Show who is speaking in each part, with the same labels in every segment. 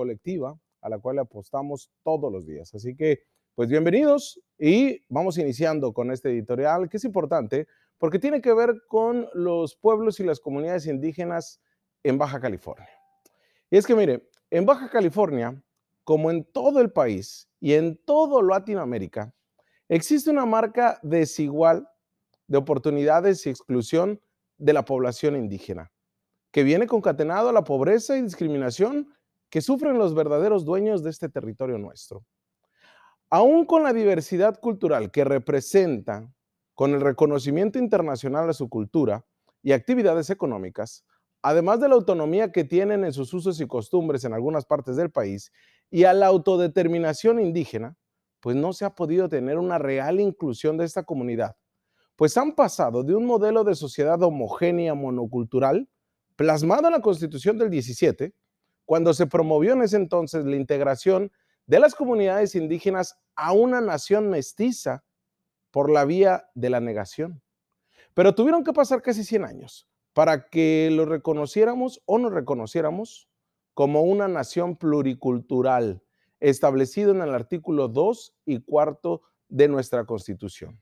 Speaker 1: colectiva a la cual apostamos todos los días. Así que, pues bienvenidos y vamos iniciando con este editorial que es importante porque tiene que ver con los pueblos y las comunidades indígenas en Baja California. Y es que, mire, en Baja California, como en todo el país y en todo Latinoamérica, existe una marca desigual de oportunidades y exclusión de la población indígena, que viene concatenado a la pobreza y discriminación que sufren los verdaderos dueños de este territorio nuestro. Aún con la diversidad cultural que representa, con el reconocimiento internacional a su cultura y actividades económicas, además de la autonomía que tienen en sus usos y costumbres en algunas partes del país y a la autodeterminación indígena, pues no se ha podido tener una real inclusión de esta comunidad pues han pasado de un modelo de sociedad homogénea monocultural, plasmado en la Constitución del 17, cuando se promovió en ese entonces la integración de las comunidades indígenas a una nación mestiza por la vía de la negación. Pero tuvieron que pasar casi 100 años para que lo reconociéramos o nos reconociéramos como una nación pluricultural, establecido en el artículo 2 y cuarto de nuestra Constitución.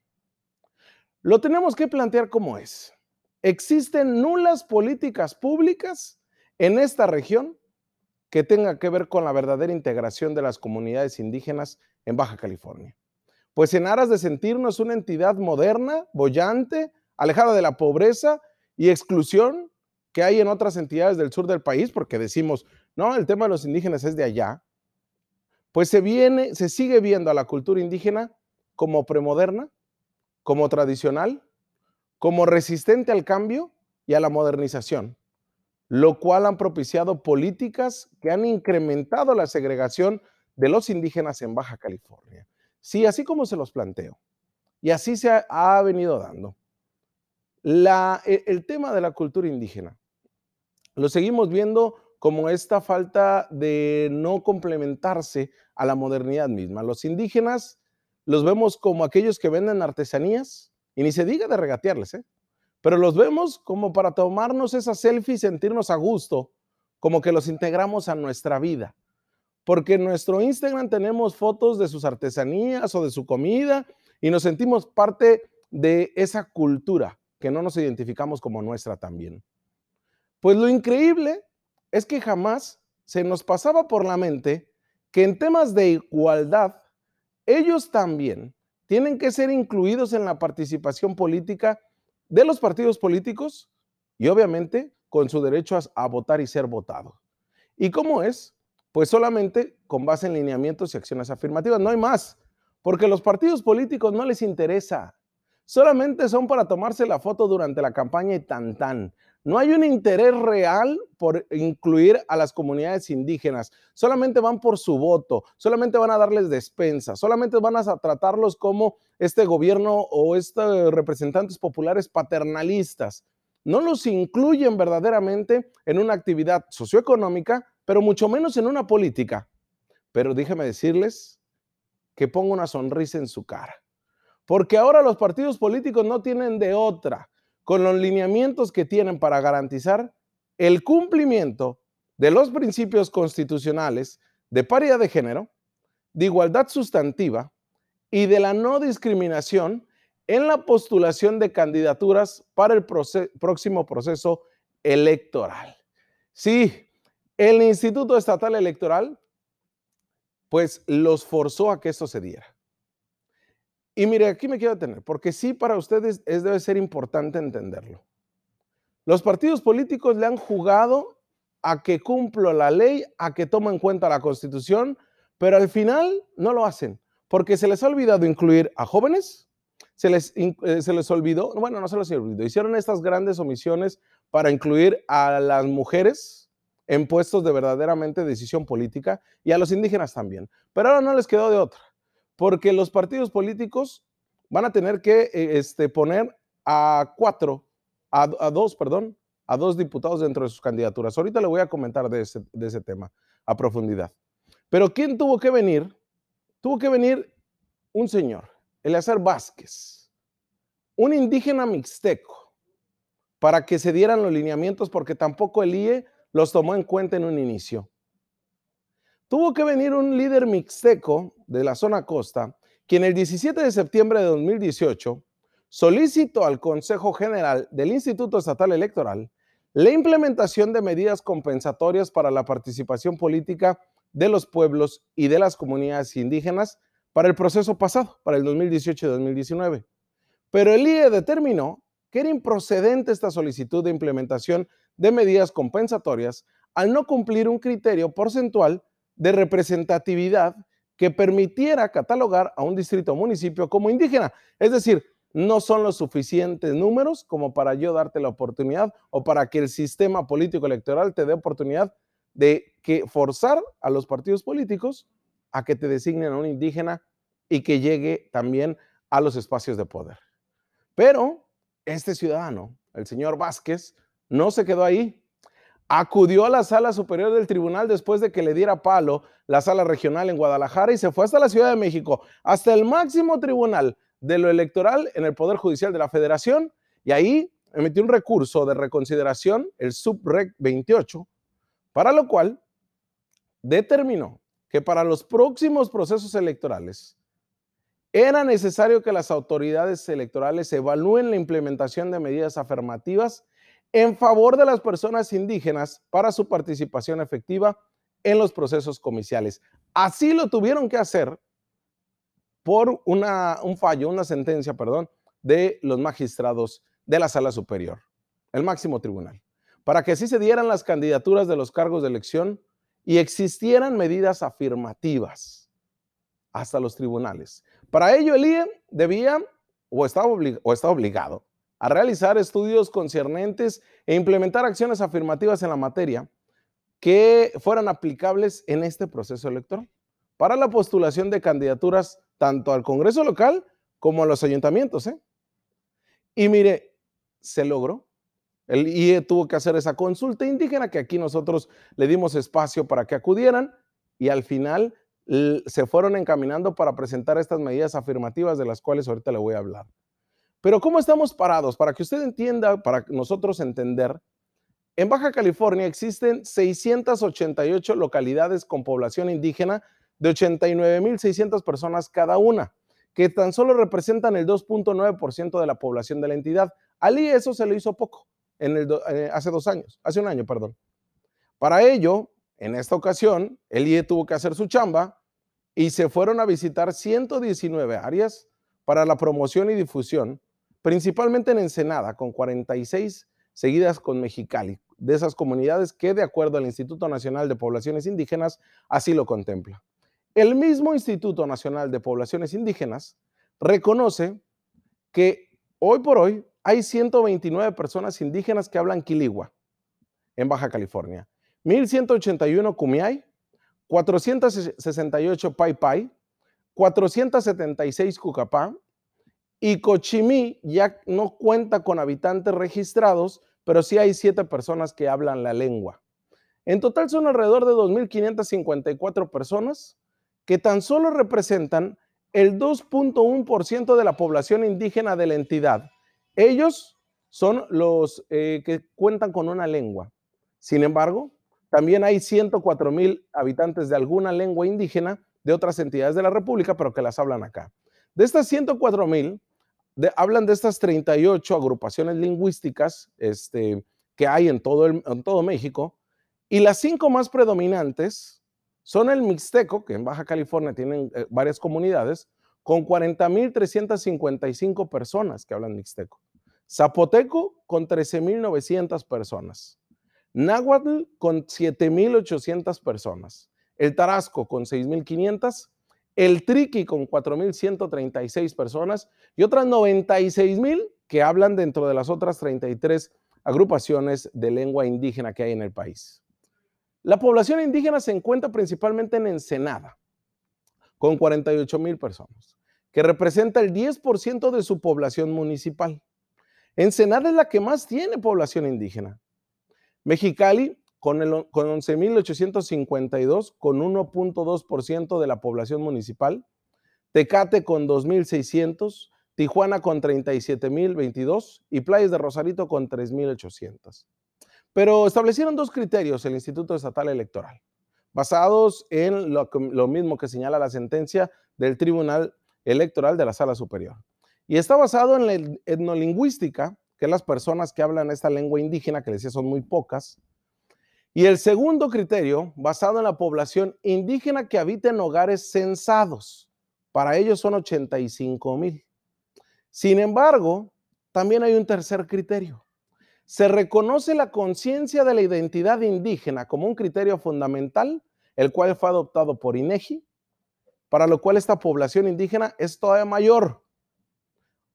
Speaker 1: Lo tenemos que plantear como es. Existen nulas políticas públicas en esta región que tengan que ver con la verdadera integración de las comunidades indígenas en Baja California. Pues en aras de sentirnos una entidad moderna, bollante, alejada de la pobreza y exclusión que hay en otras entidades del sur del país, porque decimos, no, el tema de los indígenas es de allá, pues se viene, se sigue viendo a la cultura indígena como premoderna, como tradicional, como resistente al cambio y a la modernización, lo cual han propiciado políticas que han incrementado la segregación de los indígenas en Baja California. Sí, así como se los planteo. Y así se ha, venido dando. La, e, el tema de la cultura indígena lo seguimos viendo como esta falta de no complementarse a la modernidad misma. Los indígenas los vemos como aquellos que venden artesanías, y ni se diga de regatearles, ¿eh? Pero los vemos como para tomarnos esa selfie y sentirnos a gusto, como que los integramos a nuestra vida. Porque en nuestro Instagram tenemos fotos de sus artesanías o de su comida y nos sentimos parte de esa cultura que no nos identificamos como nuestra también. Pues lo increíble es que jamás se nos pasaba por la mente que en temas de igualdad ellos también tienen que ser incluidos en la participación política de los partidos políticos y obviamente con su derecho a, votar y ser votado. ¿Y cómo es? Pues solamente con base en lineamientos y acciones afirmativas, no hay más, porque los partidos políticos no les interesa, solamente son para tomarse la foto durante la campaña y tan tan. No hay un interés real por incluir a las comunidades indígenas. Solamente van por su voto, solamente van a darles despensa, solamente van a tratarlos como este gobierno o estos representantes populares paternalistas. No los incluyen verdaderamente en una actividad socioeconómica, pero mucho menos en una política. Pero déjeme decirles que pongo una sonrisa en su cara. Porque ahora los partidos políticos no tienen de otra con los lineamientos que tienen para garantizar el cumplimiento de los principios constitucionales de paridad de género, de igualdad sustantiva y de la no discriminación en la postulación de candidaturas para el próximo proceso electoral. Sí, el Instituto Estatal Electoral pues los forzó a que esto se diera. Y mire, aquí me quiero detener, porque sí para ustedes es, debe ser importante entenderlo. Los partidos políticos le han jugado a que cumpla la ley, a que tome en cuenta la constitución, pero al final no lo hacen, porque se les ha olvidado incluir a jóvenes, se les, eh, se les olvidó, bueno, no se les olvidó, hicieron estas grandes omisiones para incluir a las mujeres en puestos de verdaderamente decisión política y a los indígenas también, pero ahora no les quedó de otra porque los partidos políticos van a tener que eh, este, poner a cuatro, a, dos, perdón, a dos diputados dentro de sus candidaturas. Ahorita le voy a comentar de ese, tema a profundidad. Pero ¿quién tuvo que venir? Tuvo que venir un señor, Eleazar Vázquez, un indígena mixteco, para que se dieran los lineamientos, porque tampoco el IE los tomó en cuenta en un inicio. Tuvo que venir un líder mixteco de la zona costa, quien el 17 de septiembre de 2018 solicitó al Consejo General del Instituto Estatal Electoral la implementación de medidas compensatorias para la participación política de los pueblos y de las comunidades indígenas para el proceso pasado, para el 2018 y 2019. Pero el IE determinó que era improcedente esta solicitud de implementación de medidas compensatorias al no cumplir un criterio porcentual de representatividad que permitiera catalogar a un distrito o municipio como indígena. Es decir, no son los suficientes números como para yo darte la oportunidad o para que el sistema político electoral te dé oportunidad de que forzar a los partidos políticos a que te designen a un indígena y que llegue también a los espacios de poder. Pero este ciudadano, el señor Vázquez, no se quedó ahí. Acudió a la sala superior del tribunal después de que le diera palo la sala regional en Guadalajara y se fue hasta la Ciudad de México, hasta el máximo tribunal de lo electoral en el Poder Judicial de la Federación y ahí emitió un recurso de reconsideración, el SUBREC 28, para lo cual determinó que para los próximos procesos electorales era necesario que las autoridades electorales evalúen la implementación de medidas afirmativas en favor de las personas indígenas para su participación efectiva en los procesos comiciales. Así lo tuvieron que hacer por una, un fallo, una sentencia, perdón, de los magistrados de la Sala Superior, el máximo tribunal, para que así se dieran las candidaturas de los cargos de elección y existieran medidas afirmativas hasta los tribunales. Para ello, el IE debía o estaba, o estaba obligado a realizar estudios concernentes e implementar acciones afirmativas en la materia que fueran aplicables en este proceso electoral para la postulación de candidaturas tanto al Congreso local como a los ayuntamientos. ¿eh? Y mire, se logró. El IE tuvo que hacer esa consulta indígena que aquí nosotros le dimos espacio para que acudieran y al final se fueron encaminando para presentar estas medidas afirmativas de las cuales ahorita le voy a hablar. Pero ¿cómo estamos parados? Para que usted entienda, para nosotros entender, en Baja California existen 688 localidades con población indígena de 89.600 personas cada una, que tan solo representan el 2.9% de la población de la entidad. Ali eso se le hizo poco eh, hace dos años, hace un año, perdón. Para ello, en esta ocasión, el IE tuvo que hacer su chamba y se fueron a visitar 119 áreas para la promoción y difusión, principalmente en Ensenada, con 46 seguidas con Mexicali, de esas comunidades que, de acuerdo al Instituto Nacional de Poblaciones Indígenas, así lo contempla. El mismo Instituto Nacional de Poblaciones Indígenas reconoce que hoy por hoy hay 129 personas indígenas que hablan quiligua en Baja California, 1181 Kumiai, 468 Pai Pai, 476 Cucapá y Cochimí ya no cuenta con habitantes registrados, pero sí hay siete personas que hablan la lengua. En total son alrededor de 2.554 personas que tan solo representan el 2.1% de la población indígena de la entidad. Ellos son los eh, que cuentan con una lengua. Sin embargo, también hay 104 mil habitantes de alguna lengua indígena de otras entidades de la República, pero que las hablan acá. De estas 104 mil, hablan de estas 38 agrupaciones lingüísticas este, que hay en todo, en todo México, y las cinco más predominantes son el Mixteco, que en Baja California tienen eh, varias comunidades, con 40.355 personas que hablan Mixteco. Zapoteco, con 13.900 personas. Náhuatl con 7.800 personas, el Tarasco con 6.500, el Triqui con 4.136 personas y otras 96.000 que hablan dentro de las otras 33 agrupaciones de lengua indígena que hay en el país. La población indígena se encuentra principalmente en Ensenada, con 48 mil personas, que representa el 10% de su población municipal. Ensenada es la que más tiene población indígena. Mexicali con, con 11.852, con 1.2% de la población municipal. Tecate con 2.600, Tijuana con 37.022 y Playas de Rosarito con 3.800. Pero establecieron dos criterios el Instituto Estatal Electoral basados en lo, lo mismo que señala la sentencia del Tribunal Electoral de la Sala Superior. Y está basado en la etnolingüística, que las personas que hablan esta lengua indígena, que les decía son muy pocas. Y el segundo criterio, basado en la población indígena que habita en hogares censados. Para ellos son 85 mil. Sin embargo, también hay un tercer criterio. Se reconoce la conciencia de la identidad indígena como un criterio fundamental, el cual fue adoptado por INEGI, para lo cual esta población indígena es todavía mayor,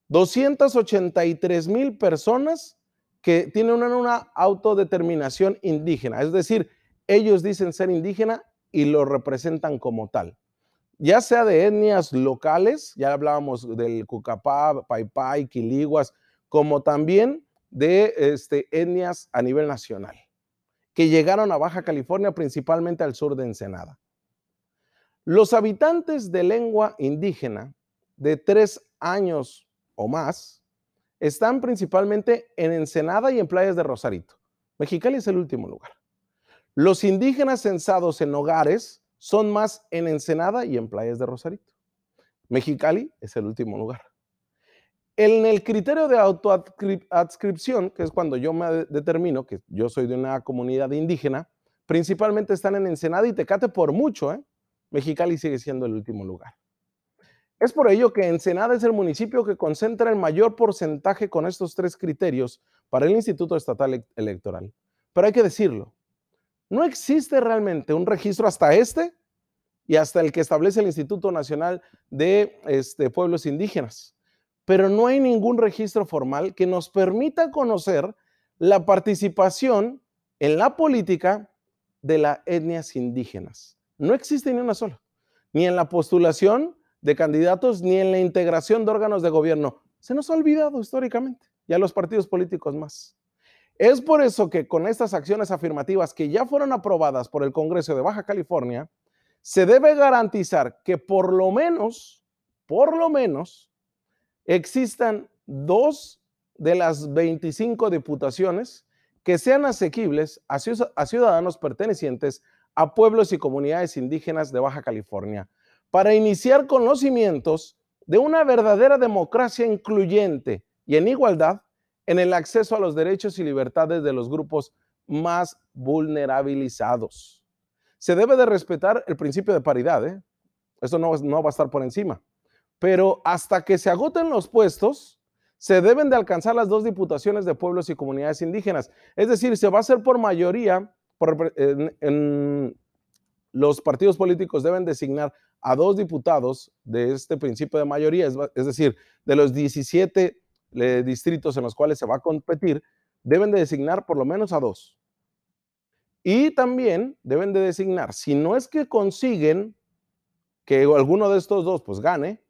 Speaker 1: 283 mil personas que tienen una, autodeterminación indígena, es decir, ellos dicen ser indígena y lo representan como tal. Ya sea de etnias locales, ya hablábamos del Cucapá, Paipai, Quiliguas, como también de este, etnias a nivel nacional, que llegaron a Baja California, principalmente al sur de Ensenada. Los habitantes de lengua indígena de tres años o más están principalmente en Ensenada y en playas de Rosarito. Mexicali es el último lugar. Los indígenas censados en hogares son más en Ensenada y en playas de Rosarito. Mexicali es el último lugar. En el criterio de autoadscripción, que es cuando yo me determino que yo soy de una comunidad indígena, principalmente están en Ensenada y Tecate por mucho. ¿eh? Mexicali sigue siendo el último lugar. Es por ello que Ensenada es el municipio que concentra el mayor porcentaje con estos tres criterios para el Instituto Estatal Electoral. Pero hay que decirlo, no existe realmente un registro hasta este y hasta el que establece el Instituto Nacional de este, Pueblos Indígenas. Pero no hay ningún registro formal que nos permita conocer la participación en la política de las etnias indígenas. No existe ni una sola, ni en la postulación de candidatos ni en la integración de órganos de gobierno. Se nos ha olvidado históricamente y a los partidos políticos más. Es por eso que con estas acciones afirmativas que ya fueron aprobadas por el Congreso de Baja California, se debe garantizar que por lo menos, por lo menos, existan dos de las 25 diputaciones que sean asequibles a ciudadanos pertenecientes a pueblos y comunidades indígenas de Baja California, para iniciar con los cimientos de una verdadera democracia incluyente y en igualdad en el acceso a los derechos y libertades de los grupos más vulnerabilizados. Se debe de respetar el principio de paridad, ¿eh? eso no, no va a estar por encima, pero hasta que se agoten los puestos, se deben de alcanzar las dos diputaciones de pueblos y comunidades indígenas. Es decir, se va a hacer por mayoría, en, los partidos políticos deben designar a dos diputados de este principio de mayoría, es, decir, de los 17 eh, distritos en los cuales se va a competir, deben de designar por lo menos a dos. Y también deben de designar, si no es que consiguen que alguno de estos dos pues gane,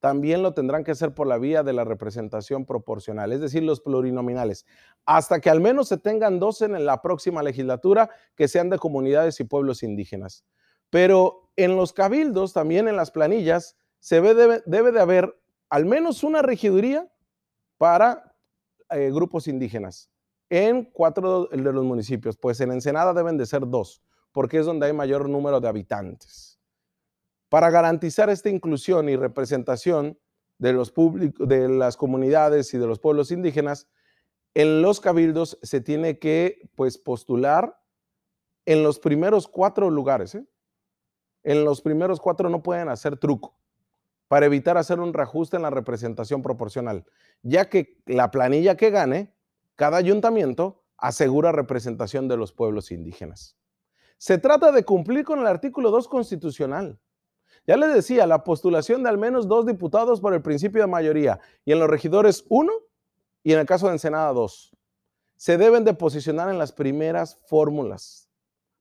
Speaker 1: también lo tendrán que hacer por la vía de la representación proporcional, es decir, los plurinominales, hasta que al menos se tengan dos en la próxima legislatura que sean de comunidades y pueblos indígenas. Pero en los cabildos, también en las planillas, se debe, de haber al menos una regiduría para eh, grupos indígenas en cuatro de los municipios, pues en Ensenada deben de ser dos, porque es donde hay mayor número de habitantes. Para garantizar esta inclusión y representación de, los de las comunidades y de los pueblos indígenas, en los cabildos se tiene que pues, postular en los primeros cuatro lugares. ¿eh? En los primeros cuatro no pueden hacer truco para evitar hacer un reajuste en la representación proporcional, ya que la planilla que gane, cada ayuntamiento asegura representación de los pueblos indígenas. Se trata de cumplir con el artículo 2 constitucional, ya les decía, la postulación de al menos dos diputados por el principio de mayoría y en los regidores uno y en el caso de Ensenada dos. Se deben de posicionar en las primeras fórmulas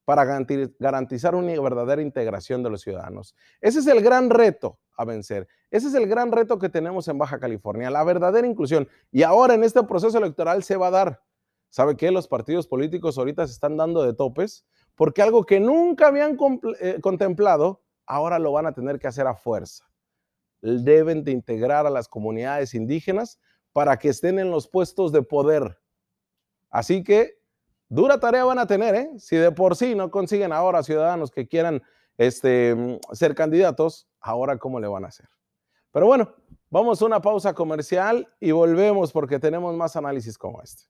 Speaker 1: para garantizar una verdadera integración de los ciudadanos. Ese es el gran reto a vencer. Ese es el gran reto que tenemos en Baja California, la verdadera inclusión. Y ahora en este proceso electoral se va a dar. ¿Sabe qué? Los partidos políticos ahorita se están dando de topes porque algo que nunca habían eh, contemplado ahora lo van a tener que hacer a fuerza. Deben de integrar a las comunidades indígenas para que estén en los puestos de poder. Así que dura tarea van a tener, ¿eh? Si de por sí no consiguen ahora ciudadanos que quieran este, ser candidatos, ahora cómo le van a hacer. Pero bueno, vamos a una pausa comercial y volvemos porque tenemos más análisis como este.